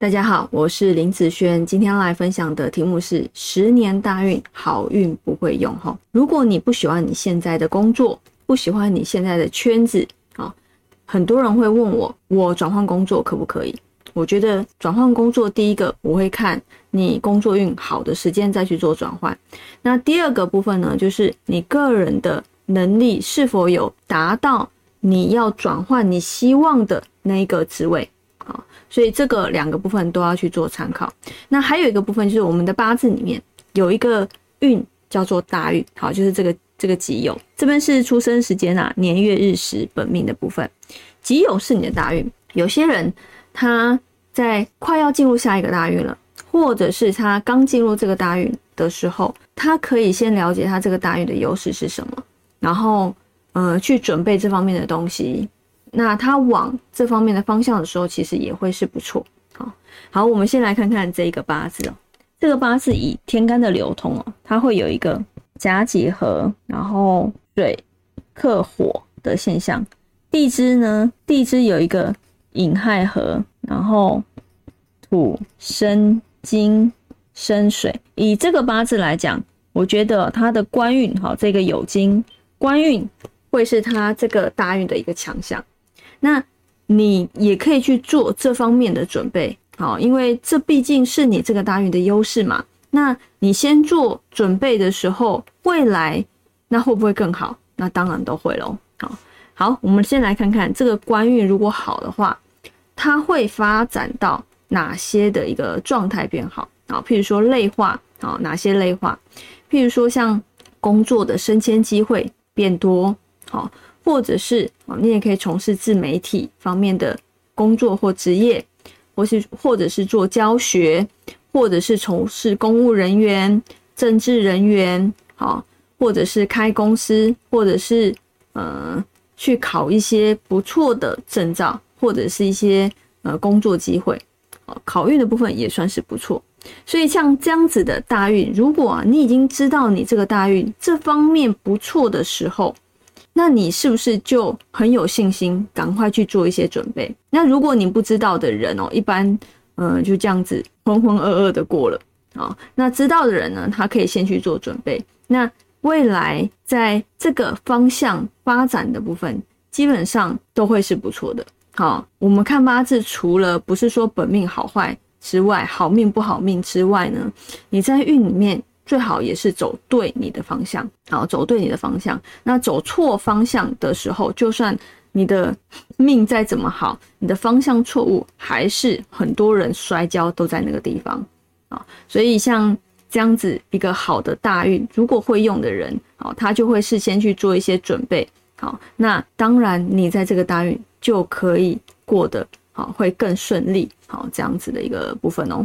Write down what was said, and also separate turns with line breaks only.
大家好，我是林子轩，今天来分享的题目是十年大运，好运不会用哈。如果你不喜欢你现在的工作，不喜欢你现在的圈子啊，很多人会问我，我转换工作可不可以？我觉得转换工作，第一个我会看你工作运好的时间再去做转换。那第二个部分呢，就是你个人的能力是否有达到你要转换你希望的那一个职位。好，所以这个两个部分都要去做参考。那还有一个部分就是我们的八字里面有一个运叫做大运，好，就是这个这个己酉，这边是出生时间啊，年月日时本命的部分。己酉是你的大运，有些人他在快要进入下一个大运了，或者是他刚进入这个大运的时候，他可以先了解他这个大运的优势是什么，然后呃去准备这方面的东西。那他往这方面的方向的时候，其实也会是不错。好，好，我们先来看看这一个八字哦。这个八字以天干的流通哦，它会有一个甲己合，然后水克火的现象。地支呢，地支有一个寅亥合，然后土生金生水。以这个八字来讲，我觉得它的官运哈，这个酉金官运会是它这个大运的一个强项。那你也可以去做这方面的准备，好，因为这毕竟是你这个大运的优势嘛。那你先做准备的时候，未来那会不会更好？那当然都会喽。好，好，我们先来看看这个官运如果好的话，它会发展到哪些的一个状态变好啊？譬如说类化啊，哪些类化？譬如说像工作的升迁机会变多，好。或者是啊，你也可以从事自媒体方面的工作或职业，或是或者是做教学，或者是从事公务人员、政治人员，好，或者是开公司，或者是呃去考一些不错的证照，或者是一些呃工作机会，啊考运的部分也算是不错。所以像这样子的大运，如果啊你已经知道你这个大运这方面不错的时候，那你是不是就很有信心，赶快去做一些准备？那如果你不知道的人哦，一般嗯就这样子浑浑噩噩的过了啊。那知道的人呢，他可以先去做准备。那未来在这个方向发展的部分，基本上都会是不错的。好，我们看八字，除了不是说本命好坏之外，好命不好命之外呢，你在运里面。最好也是走对你的方向，好，走对你的方向。那走错方向的时候，就算你的命再怎么好，你的方向错误，还是很多人摔跤都在那个地方啊。所以像这样子一个好的大运，如果会用的人，好，他就会事先去做一些准备，好，那当然你在这个大运就可以过得好，会更顺利，好，这样子的一个部分哦。